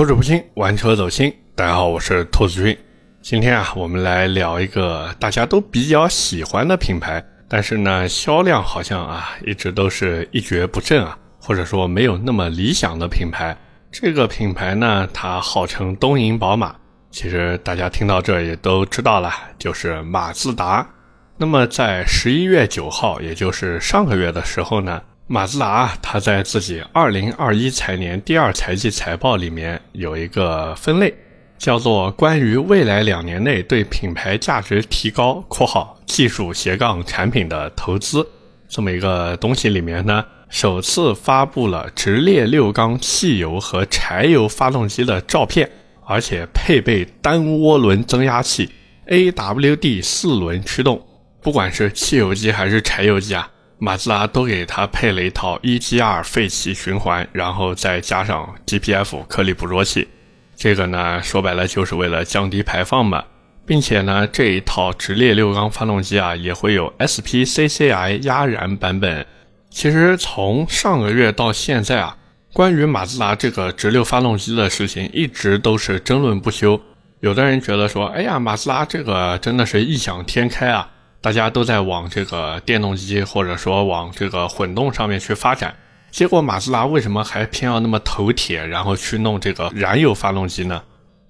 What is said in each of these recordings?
口齿不清，玩车走心。大家好，我是兔子君。今天啊，我们来聊一个大家都比较喜欢的品牌，但是呢，销量好像啊，一直都是一蹶不振啊，或者说没有那么理想的品牌。这个品牌呢，它号称东瀛宝马，其实大家听到这也都知道了，就是马自达。那么在十一月九号，也就是上个月的时候呢。马自达，它在自己二零二一财年第二财季财报里面有一个分类，叫做“关于未来两年内对品牌价值提高（括号技术斜杠产品的投资）”这么一个东西里面呢，首次发布了直列六缸汽油和柴油发动机的照片，而且配备单涡轮增压器，AWD 四轮驱动，不管是汽油机还是柴油机啊。马自达都给它配了一套 EGR 废气循环，然后再加上 GPF 颗粒捕捉器，这个呢说白了就是为了降低排放嘛，并且呢这一套直列六缸发动机啊也会有 SPCCI 压燃版本。其实从上个月到现在啊，关于马自达这个直六发动机的事情一直都是争论不休。有的人觉得说，哎呀，马自达这个真的是异想天开啊。大家都在往这个电动机或者说往这个混动上面去发展，结果马自达为什么还偏要那么头铁，然后去弄这个燃油发动机呢？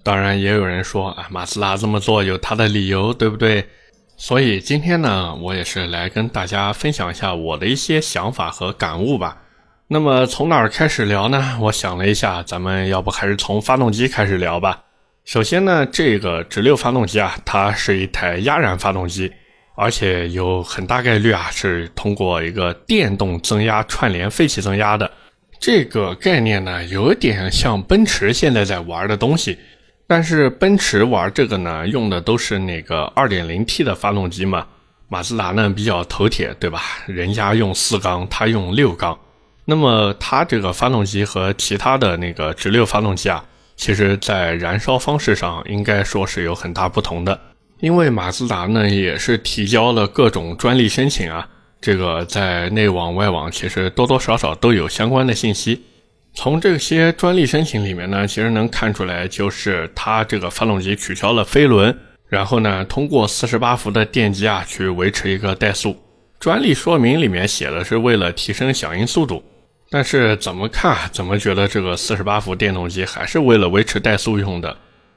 当然，也有人说啊，马自达这么做有它的理由，对不对？所以今天呢，我也是来跟大家分享一下我的一些想法和感悟吧。那么从哪儿开始聊呢？我想了一下，咱们要不还是从发动机开始聊吧。首先呢，这个直六发动机啊，它是一台压燃发动机。而且有很大概率啊，是通过一个电动增压串联废气增压的这个概念呢，有点像奔驰现在在玩的东西。但是奔驰玩这个呢，用的都是那个 2.0T 的发动机嘛。马自达呢比较头铁，对吧？人家用四缸，它用六缸。那么它这个发动机和其他的那个直六发动机啊，其实在燃烧方式上应该说是有很大不同的。因为马自达呢也是提交了各种专利申请啊，这个在内网外网其实多多少少都有相关的信息。从这些专利申请里面呢，其实能看出来，就是它这个发动机取消了飞轮，然后呢通过四十八伏的电机啊去维持一个怠速。专利说明里面写的是为了提升响应速度，但是怎么看怎么觉得这个四十八伏电动机还是为了维持怠速用的。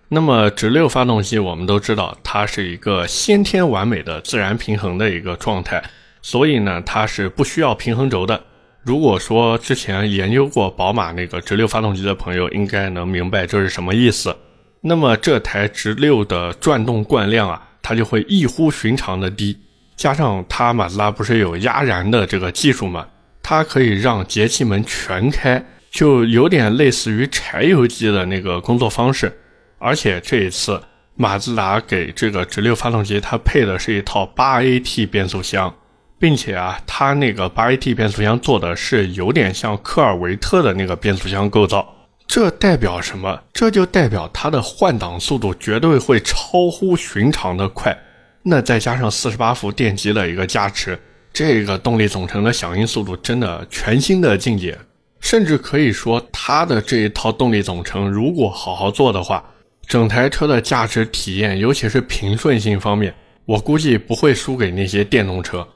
那么直六发动机，我们都知道它是一个先天完美的自然平衡的一个状态，所以呢，它是不需要平衡轴的。如果说之前研究过宝马那个直六发动机的朋友，应该能明白这是什么意思。那么这台直六的转动惯量啊，它就会异乎寻常的低，加上它马自达不是有压燃的这个技术嘛，它可以让节气门全开，就有点类似于柴油机的那个工作方式。而且这一次，马自达给这个直六发动机，它配的是一套八 AT 变速箱，并且啊，它那个八 AT 变速箱做的是有点像科尔维特的那个变速箱构造。这代表什么？这就代表它的换挡速度绝对会超乎寻常的快。那再加上四十八伏电机的一个加持，这个动力总成的响应速度真的全新的境界。甚至可以说，它的这一套动力总成如果好好做的话，整台车的驾驶体验，尤其是平顺性方面，我估计不会输给那些电动车。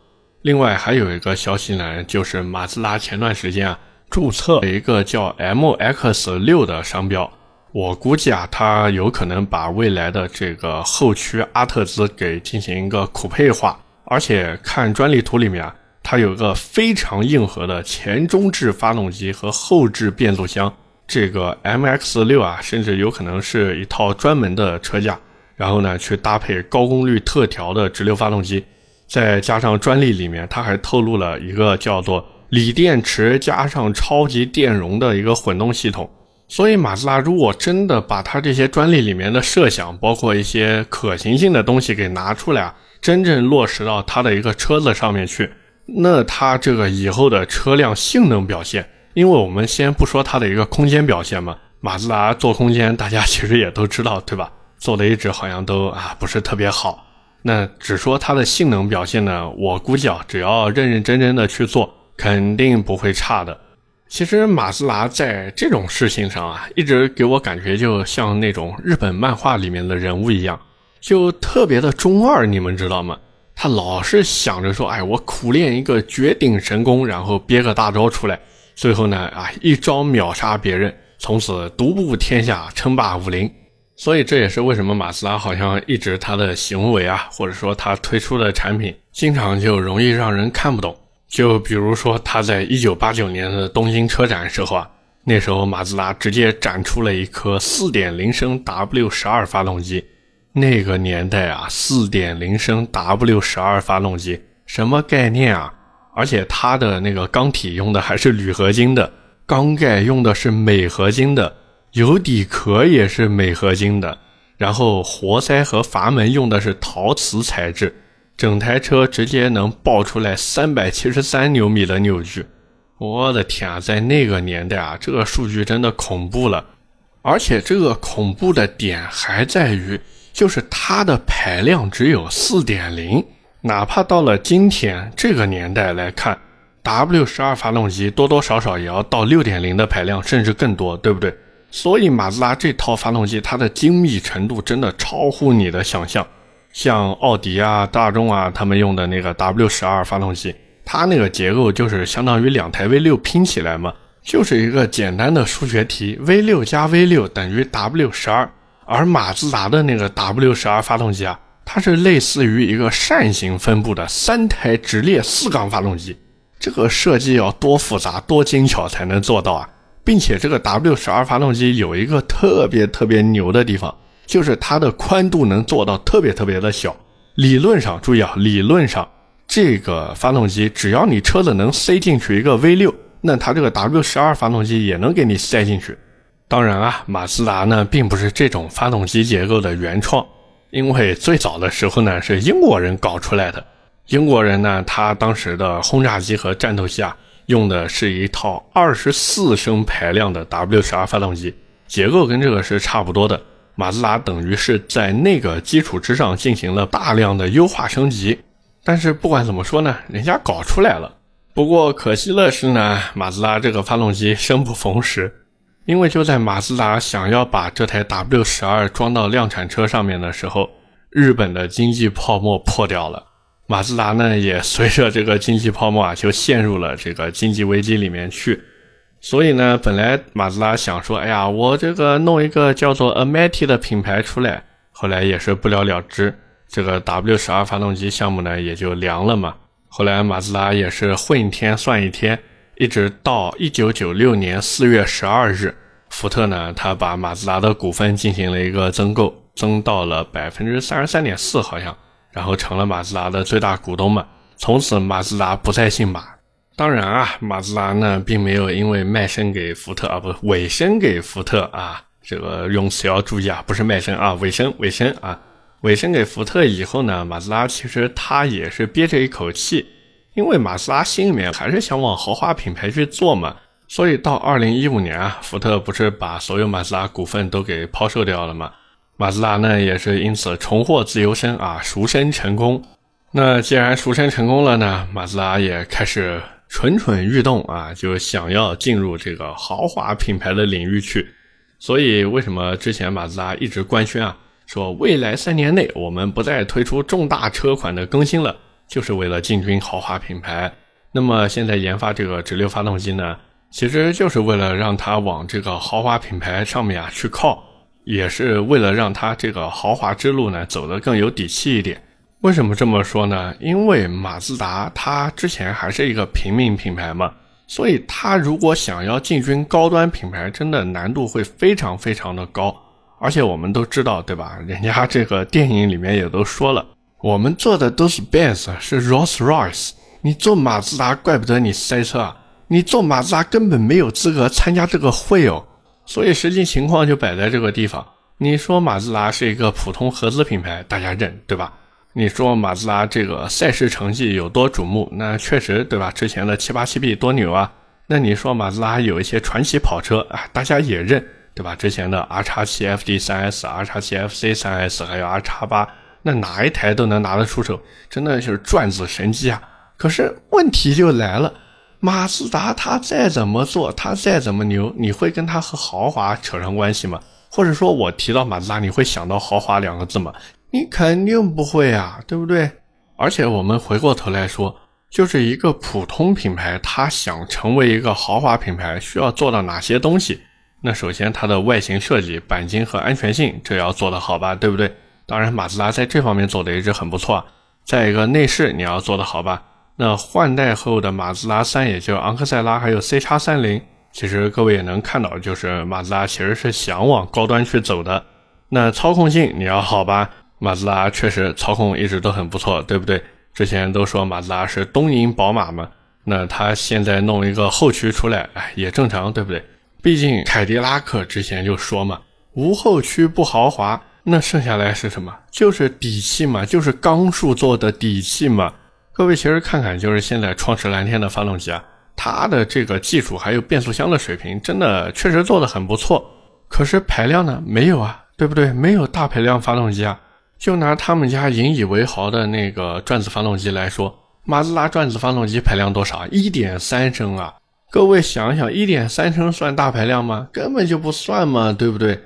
另外还有一个消息呢，就是马自达前段时间啊注册了一个叫 MX 六的商标，我估计啊，它有可能把未来的这个后驱阿特兹给进行一个酷配化，而且看专利图里面啊，它有个非常硬核的前中置发动机和后置变速箱。这个 MX 六啊，甚至有可能是一套专门的车架，然后呢，去搭配高功率特调的直流发动机，再加上专利里面，它还透露了一个叫做锂电池加上超级电容的一个混动系统。所以，马自达如果真的把它这些专利里面的设想，包括一些可行性的东西给拿出来啊，真正落实到它的一个车子上面去，那它这个以后的车辆性能表现。因为我们先不说它的一个空间表现嘛，马自达做空间，大家其实也都知道，对吧？做的一直好像都啊不是特别好。那只说它的性能表现呢，我估计啊，只要认认真真的去做，肯定不会差的。其实马自达在这种事情上啊，一直给我感觉就像那种日本漫画里面的人物一样，就特别的中二，你们知道吗？他老是想着说，哎，我苦练一个绝顶神功，然后憋个大招出来，最后呢，啊，一招秒杀别人，从此独步天下，称霸武林。所以这也是为什么马自达好像一直他的行为啊，或者说他推出的产品，经常就容易让人看不懂。就比如说他在一九八九年的东京车展时候啊，那时候马自达直接展出了一颗四点零升 W 十二发动机。那个年代啊，四点零升 W 十二发动机什么概念啊？而且它的那个缸体用的还是铝合金的，缸盖用的是镁合金的。油底壳也是镁合金的，然后活塞和阀门用的是陶瓷材质，整台车直接能爆出来三百七十三牛米的扭矩。我的天啊，在那个年代啊，这个数据真的恐怖了。而且这个恐怖的点还在于，就是它的排量只有四点零，哪怕到了今天这个年代来看，W 十二发动机多多少少也要到六点零的排量，甚至更多，对不对？所以马自达这套发动机，它的精密程度真的超乎你的想象。像奥迪啊、大众啊，他们用的那个 W 十二发动机，它那个结构就是相当于两台 V 六拼起来嘛，就是一个简单的数学题：V 六加 V 六等于 W 十二。而马自达的那个 W 十二发动机啊，它是类似于一个扇形分布的三台直列四缸发动机，这个设计要多复杂、多精巧才能做到啊！并且这个 W 十二发动机有一个特别特别牛的地方，就是它的宽度能做到特别特别的小。理论上，注意啊，理论上这个发动机只要你车子能塞进去一个 V 六，那它这个 W 十二发动机也能给你塞进去。当然啊，马自达呢并不是这种发动机结构的原创，因为最早的时候呢是英国人搞出来的。英国人呢，他当时的轰炸机和战斗机啊。用的是一套二十四升排量的 W 十二发动机，结构跟这个是差不多的。马自达等于是在那个基础之上进行了大量的优化升级。但是不管怎么说呢，人家搞出来了。不过可惜的是呢，马自达这个发动机生不逢时，因为就在马自达想要把这台 W 十二装到量产车上面的时候，日本的经济泡沫破掉了。马自达呢，也随着这个经济泡沫啊，就陷入了这个经济危机里面去。所以呢，本来马自达想说，哎呀，我这个弄一个叫做 Amati 的品牌出来，后来也是不了了之。这个 W 十二发动机项目呢，也就凉了嘛。后来马自达也是混一天算一天，一直到一九九六年四月十二日，福特呢，他把马自达的股份进行了一个增购，增到了百分之三十三点四，好像。然后成了马自达的最大股东嘛，从此马自达不再姓马。当然啊，马自达呢并没有因为卖身给福特啊，不委身给福特啊，这个用词要注意啊，不是卖身啊，委身委身啊，委身给福特以后呢，马自达其实他也是憋着一口气，因为马自达心里面还是想往豪华品牌去做嘛，所以到二零一五年啊，福特不是把所有马自达股份都给抛售掉了吗？马自达呢也是因此重获自由身啊，赎身成功。那既然赎身成功了呢，马自达也开始蠢蠢欲动啊，就想要进入这个豪华品牌的领域去。所以为什么之前马自达一直官宣啊，说未来三年内我们不再推出重大车款的更新了，就是为了进军豪华品牌。那么现在研发这个直流发动机呢，其实就是为了让它往这个豪华品牌上面啊去靠。也是为了让它这个豪华之路呢走得更有底气一点。为什么这么说呢？因为马自达它之前还是一个平民品牌嘛，所以它如果想要进军高端品牌，真的难度会非常非常的高。而且我们都知道，对吧？人家这个电影里面也都说了，我们做的都是 Benz，是 Rolls Royce。你做马自达，怪不得你塞车啊！你做马自达根本没有资格参加这个会哦。所以实际情况就摆在这个地方。你说马自达是一个普通合资品牌，大家认对吧？你说马自达这个赛事成绩有多瞩目？那确实对吧？之前的七八七 B 多牛啊！那你说马自达有一些传奇跑车啊，大家也认对吧？之前的 R 叉七 FD 三 S、R 叉七 FC 三 S 还有 R 叉八，那哪一台都能拿得出手，真的是转子神机啊！可是问题就来了。马自达它再怎么做，它再怎么牛，你会跟它和豪华扯上关系吗？或者说我提到马自达，你会想到豪华两个字吗？你肯定不会啊，对不对？而且我们回过头来说，就是一个普通品牌，它想成为一个豪华品牌，需要做到哪些东西？那首先它的外形设计、钣金和安全性，这要做得好吧，对不对？当然，马自达在这方面做的一直很不错。再一个，内饰你要做得好吧？那换代后的马自达三，也就昂克赛拉还有 C 叉三零，其实各位也能看到，就是马自达其实是想往高端去走的。那操控性你要好吧？马自达确实操控一直都很不错，对不对？之前都说马自达是东瀛宝马嘛，那他现在弄一个后驱出来，哎，也正常，对不对？毕竟凯迪拉克之前就说嘛，无后驱不豪华，那剩下来是什么？就是底气嘛，就是钢数做的底气嘛。各位其实看看，就是现在创驰蓝天的发动机啊，它的这个技术还有变速箱的水平，真的确实做的很不错。可是排量呢，没有啊，对不对？没有大排量发动机啊。就拿他们家引以为豪的那个转子发动机来说，马自达转子发动机排量多少？一点三升啊！各位想想，一点三升算大排量吗？根本就不算嘛，对不对？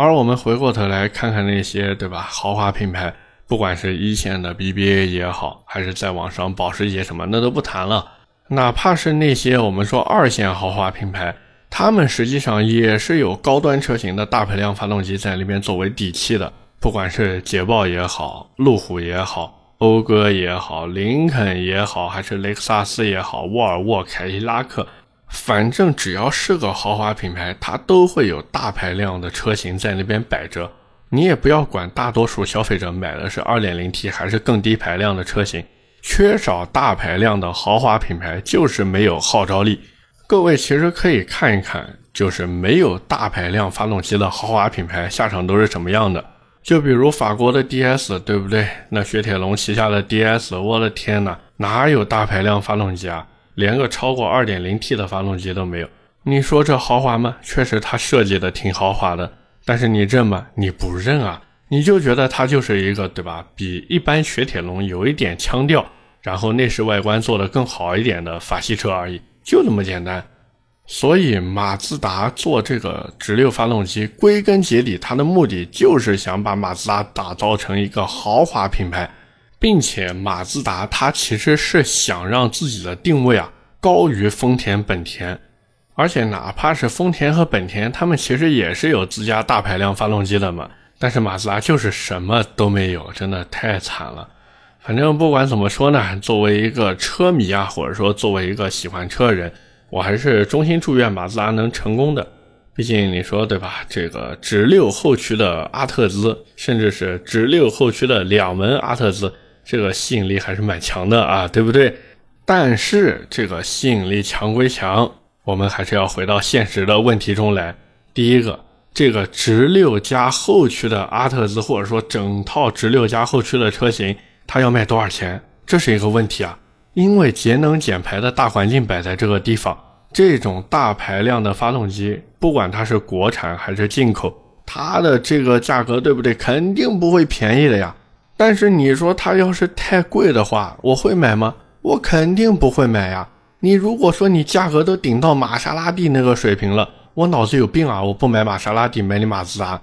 而我们回过头来看看那些，对吧？豪华品牌。不管是一线的 BBA 也好，还是在网上保时捷什么，那都不谈了。哪怕是那些我们说二线豪华品牌，他们实际上也是有高端车型的大排量发动机在里面作为底气的。不管是捷豹也好，路虎也好，讴歌也好，林肯也好，还是雷克萨斯也好，沃尔沃、凯迪拉克，反正只要是个豪华品牌，它都会有大排量的车型在那边摆着。你也不要管大多数消费者买的是 2.0T 还是更低排量的车型，缺少大排量的豪华品牌就是没有号召力。各位其实可以看一看，就是没有大排量发动机的豪华品牌下场都是什么样的。就比如法国的 DS，对不对？那雪铁龙旗下的 DS，我的天哪，哪有大排量发动机啊？连个超过 2.0T 的发动机都没有。你说这豪华吗？确实，它设计的挺豪华的。但是你认吗？你不认啊！你就觉得它就是一个，对吧？比一般雪铁龙有一点腔调，然后内饰外观做得更好一点的法系车而已，就这么简单。所以马自达做这个直六发动机，归根结底，它的目的就是想把马自达打造成一个豪华品牌，并且马自达它其实是想让自己的定位啊高于丰田、本田。而且哪怕是丰田和本田，他们其实也是有自家大排量发动机的嘛。但是马自达就是什么都没有，真的太惨了。反正不管怎么说呢，作为一个车迷啊，或者说作为一个喜欢车的人，我还是衷心祝愿马自达能成功的。毕竟你说对吧？这个直六后驱的阿特兹，甚至是直六后驱的两门阿特兹，这个吸引力还是蛮强的啊，对不对？但是这个吸引力强归强。我们还是要回到现实的问题中来。第一个，这个直六加后驱的阿特兹，或者说整套直六加后驱的车型，它要卖多少钱？这是一个问题啊。因为节能减排的大环境摆在这个地方，这种大排量的发动机，不管它是国产还是进口，它的这个价格，对不对？肯定不会便宜的呀。但是你说它要是太贵的话，我会买吗？我肯定不会买呀。你如果说你价格都顶到玛莎拉蒂那个水平了，我脑子有病啊！我不买玛莎拉蒂，买你马自达。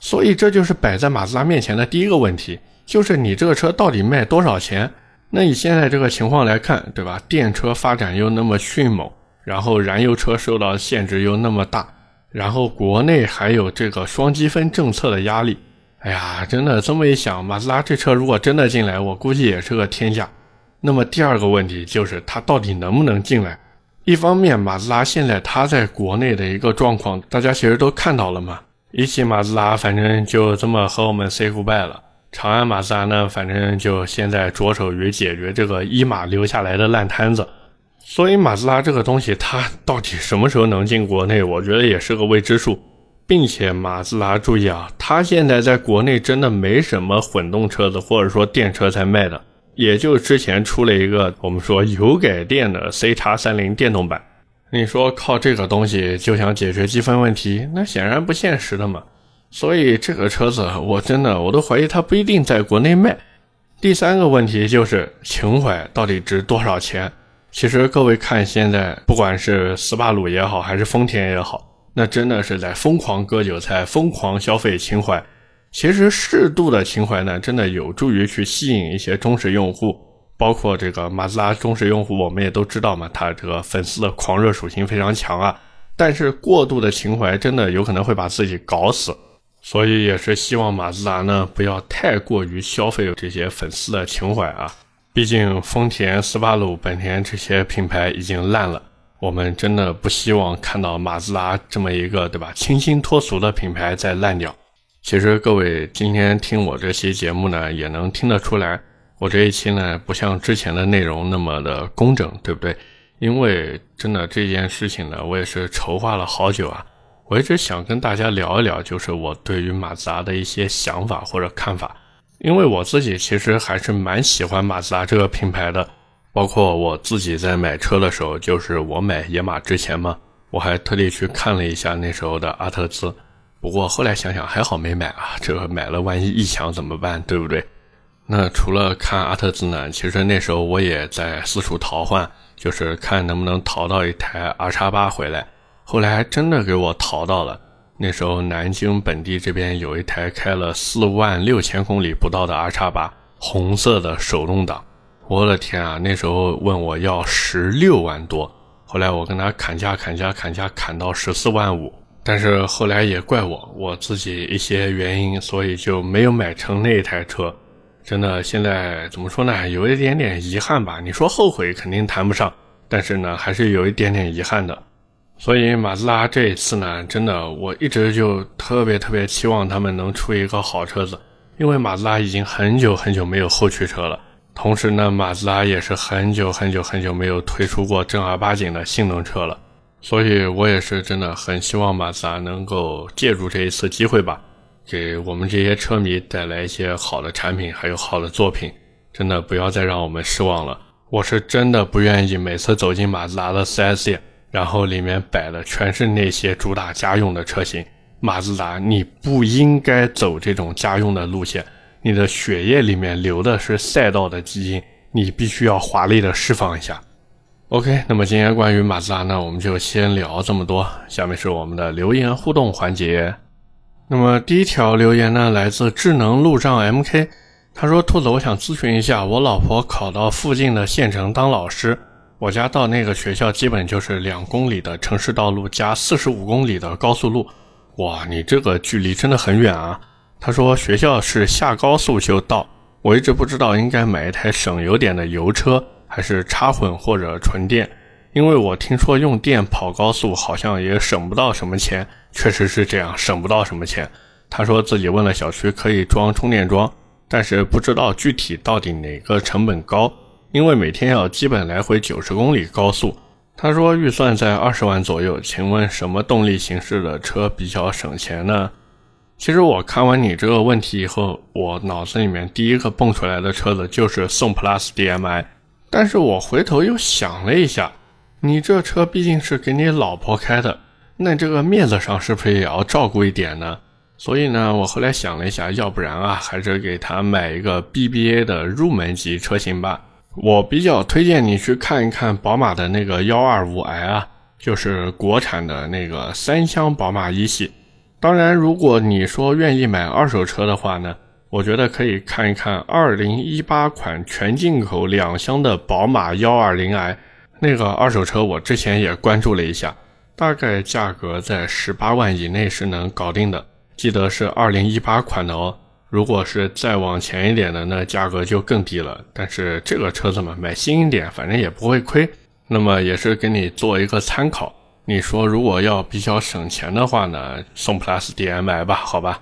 所以这就是摆在马自达面前的第一个问题，就是你这个车到底卖多少钱？那你现在这个情况来看，对吧？电车发展又那么迅猛，然后燃油车受到限制又那么大，然后国内还有这个双积分政策的压力。哎呀，真的这么一想，马自达这车如果真的进来，我估计也是个天价。那么第二个问题就是它到底能不能进来？一方面，马自达现在它在国内的一个状况，大家其实都看到了嘛。一汽马自达反正就这么和我们 say goodbye 了。长安马自达呢，反正就现在着手于解决这个一马留下来的烂摊子。所以马自达这个东西，它到底什么时候能进国内，我觉得也是个未知数。并且马自达注意啊，它现在在国内真的没什么混动车子或者说电车在卖的。也就之前出了一个我们说油改电的 C 叉三零电动版，你说靠这个东西就想解决积分问题，那显然不现实的嘛。所以这个车子我真的我都怀疑它不一定在国内卖。第三个问题就是情怀到底值多少钱？其实各位看，现在不管是斯巴鲁也好，还是丰田也好，那真的是在疯狂割韭菜、疯狂消费情怀。其实适度的情怀呢，真的有助于去吸引一些忠实用户，包括这个马自达忠实用户，我们也都知道嘛，它这个粉丝的狂热属性非常强啊。但是过度的情怀真的有可能会把自己搞死，所以也是希望马自达呢不要太过于消费这些粉丝的情怀啊。毕竟丰田、斯巴鲁、本田这些品牌已经烂了，我们真的不希望看到马自达这么一个对吧清新脱俗的品牌再烂掉。其实各位今天听我这期节目呢，也能听得出来，我这一期呢不像之前的内容那么的工整，对不对？因为真的这件事情呢，我也是筹划了好久啊。我一直想跟大家聊一聊，就是我对于马自达的一些想法或者看法。因为我自己其实还是蛮喜欢马自达这个品牌的，包括我自己在买车的时候，就是我买野马之前嘛，我还特地去看了一下那时候的阿特兹。不过后来想想还好没买啊，这买了万一异响怎么办，对不对？那除了看阿特兹呢，其实那时候我也在四处淘换，就是看能不能淘到一台 R 叉八回来。后来还真的给我淘到了。那时候南京本地这边有一台开了四万六千公里不到的 R 叉八，红色的手动挡。我的天啊！那时候问我要十六万多，后来我跟他砍价砍价砍价砍到十四万五。但是后来也怪我，我自己一些原因，所以就没有买成那台车。真的，现在怎么说呢？有一点点遗憾吧。你说后悔肯定谈不上，但是呢，还是有一点点遗憾的。所以马自达这一次呢，真的，我一直就特别特别期望他们能出一个好车子，因为马自达已经很久很久没有后驱车了。同时呢，马自达也是很久很久很久没有推出过正儿八经的性能车了。所以，我也是真的很希望马自达能够借助这一次机会吧，给我们这些车迷带来一些好的产品，还有好的作品。真的不要再让我们失望了。我是真的不愿意每次走进马自达的 4S 店，然后里面摆的全是那些主打家用的车型。马自达，你不应该走这种家用的路线。你的血液里面流的是赛道的基因，你必须要华丽的释放一下。OK，那么今天关于马自达呢，我们就先聊这么多。下面是我们的留言互动环节。那么第一条留言呢，来自智能路障 MK，他说：“兔子，我想咨询一下，我老婆考到附近的县城当老师，我家到那个学校基本就是两公里的城市道路加四十五公里的高速路。哇，你这个距离真的很远啊。”他说学校是下高速就到，我一直不知道应该买一台省油点的油车。还是插混或者纯电，因为我听说用电跑高速好像也省不到什么钱，确实是这样，省不到什么钱。他说自己问了小区可以装充电桩，但是不知道具体到底哪个成本高，因为每天要基本来回九十公里高速。他说预算在二十万左右，请问什么动力形式的车比较省钱呢？其实我看完你这个问题以后，我脑子里面第一个蹦出来的车子就是宋 PLUS DM-i。但是我回头又想了一下，你这车毕竟是给你老婆开的，那这个面子上是不是也要照顾一点呢？所以呢，我后来想了一下，要不然啊，还是给他买一个 BBA 的入门级车型吧。我比较推荐你去看一看宝马的那个幺二五 i 啊，就是国产的那个三厢宝马一系。当然，如果你说愿意买二手车的话呢？我觉得可以看一看2018款全进口两厢的宝马 120i，那个二手车我之前也关注了一下，大概价格在18万以内是能搞定的。记得是2018款的哦，如果是再往前一点的，那价格就更低了。但是这个车子嘛，买新一点，反正也不会亏。那么也是给你做一个参考。你说如果要比较省钱的话呢，送 PLUS DM-i 吧，好吧。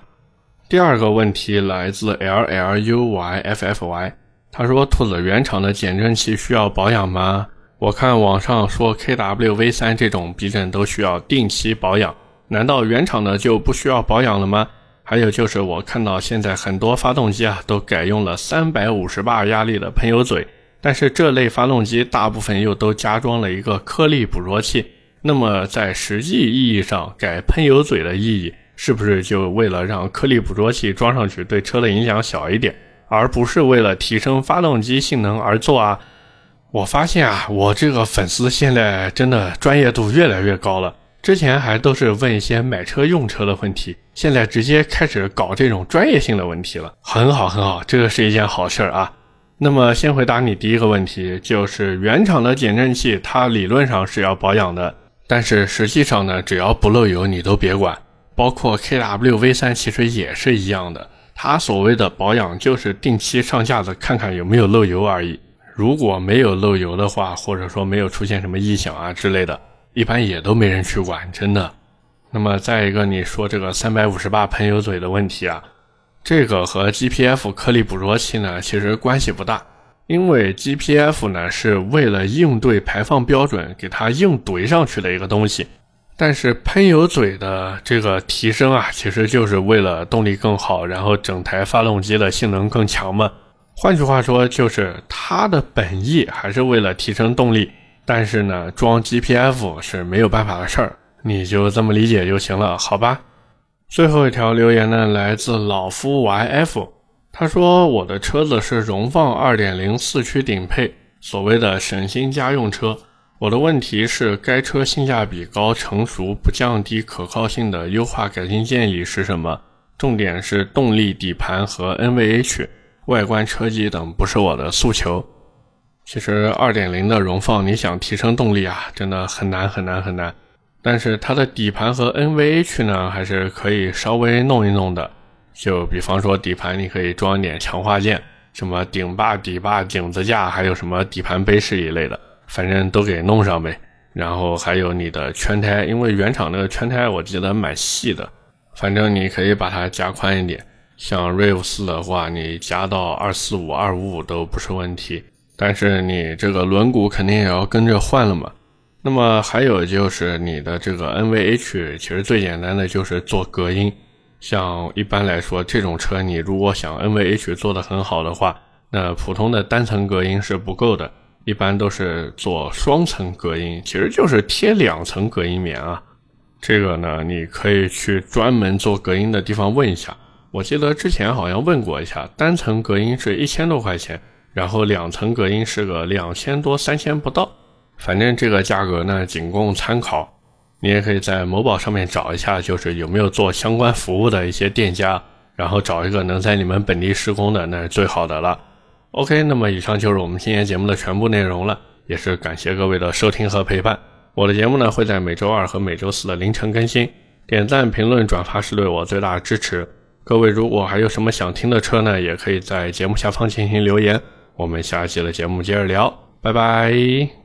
第二个问题来自 L L U Y F F Y，他说：“兔子原厂的减震器需要保养吗？我看网上说 K W V 三这种避震都需要定期保养，难道原厂的就不需要保养了吗？还有就是我看到现在很多发动机啊都改用了三百五十巴压力的喷油嘴，但是这类发动机大部分又都加装了一个颗粒捕捉器，那么在实际意义上改喷油嘴的意义？”是不是就为了让颗粒捕捉器装上去对车的影响小一点，而不是为了提升发动机性能而做啊？我发现啊，我这个粉丝现在真的专业度越来越高了。之前还都是问一些买车用车的问题，现在直接开始搞这种专业性的问题了，很好很好，这个是一件好事儿啊。那么先回答你第一个问题，就是原厂的减震器，它理论上是要保养的，但是实际上呢，只要不漏油，你都别管。包括 KW V3 其实也是一样的，它所谓的保养就是定期上架子看看有没有漏油而已。如果没有漏油的话，或者说没有出现什么异响啊之类的，一般也都没人去管，真的。那么再一个，你说这个三百五十八喷油嘴的问题啊，这个和 GPF 颗粒捕捉器呢其实关系不大，因为 GPF 呢是为了应对排放标准给它硬怼上去的一个东西，但是喷油嘴的这个提升啊，其实就是为了动力更好，然后整台发动机的性能更强嘛。换句话说，就是它的本意还是为了提升动力，但是呢，装 GPF 是没有办法的事儿，你就这么理解就行了，好吧？最后一条留言呢，来自老夫 YF，他说我的车子是荣放2.0四驱顶配，所谓的省心家用车。我的问题是，该车性价比高、成熟、不降低可靠性的优化改进建议是什么？重点是动力、底盘和 NVH。外观、车机等不是我的诉求。其实2.0的荣放，你想提升动力啊，真的很难很难很难。但是它的底盘和 NVH 呢，还是可以稍微弄一弄的。就比方说底盘，你可以装点强化件，什么顶坝、底坝、顶子架，还有什么底盘杯饰一类的，反正都给弄上呗。然后还有你的圈胎，因为原厂那个圈胎我记得蛮细的，反正你可以把它加宽一点。像 RAV 四的话，你加到二四五、二五五都不是问题，但是你这个轮毂肯定也要跟着换了嘛。那么还有就是你的这个 NVH，其实最简单的就是做隔音。像一般来说，这种车你如果想 NVH 做得很好的话，那普通的单层隔音是不够的，一般都是做双层隔音，其实就是贴两层隔音棉啊。这个呢，你可以去专门做隔音的地方问一下。我记得之前好像问过一下，单层隔音是一千多块钱，然后两层隔音是个两千多三千不到，反正这个价格呢仅供参考。你也可以在某宝上面找一下，就是有没有做相关服务的一些店家，然后找一个能在你们本地施工的，那是最好的了。OK，那么以上就是我们今天节目的全部内容了，也是感谢各位的收听和陪伴。我的节目呢会在每周二和每周四的凌晨更新，点赞、评论、转发是对我最大的支持。各位，如果还有什么想听的车呢，也可以在节目下方进行留言。我们下期的节目接着聊，拜拜。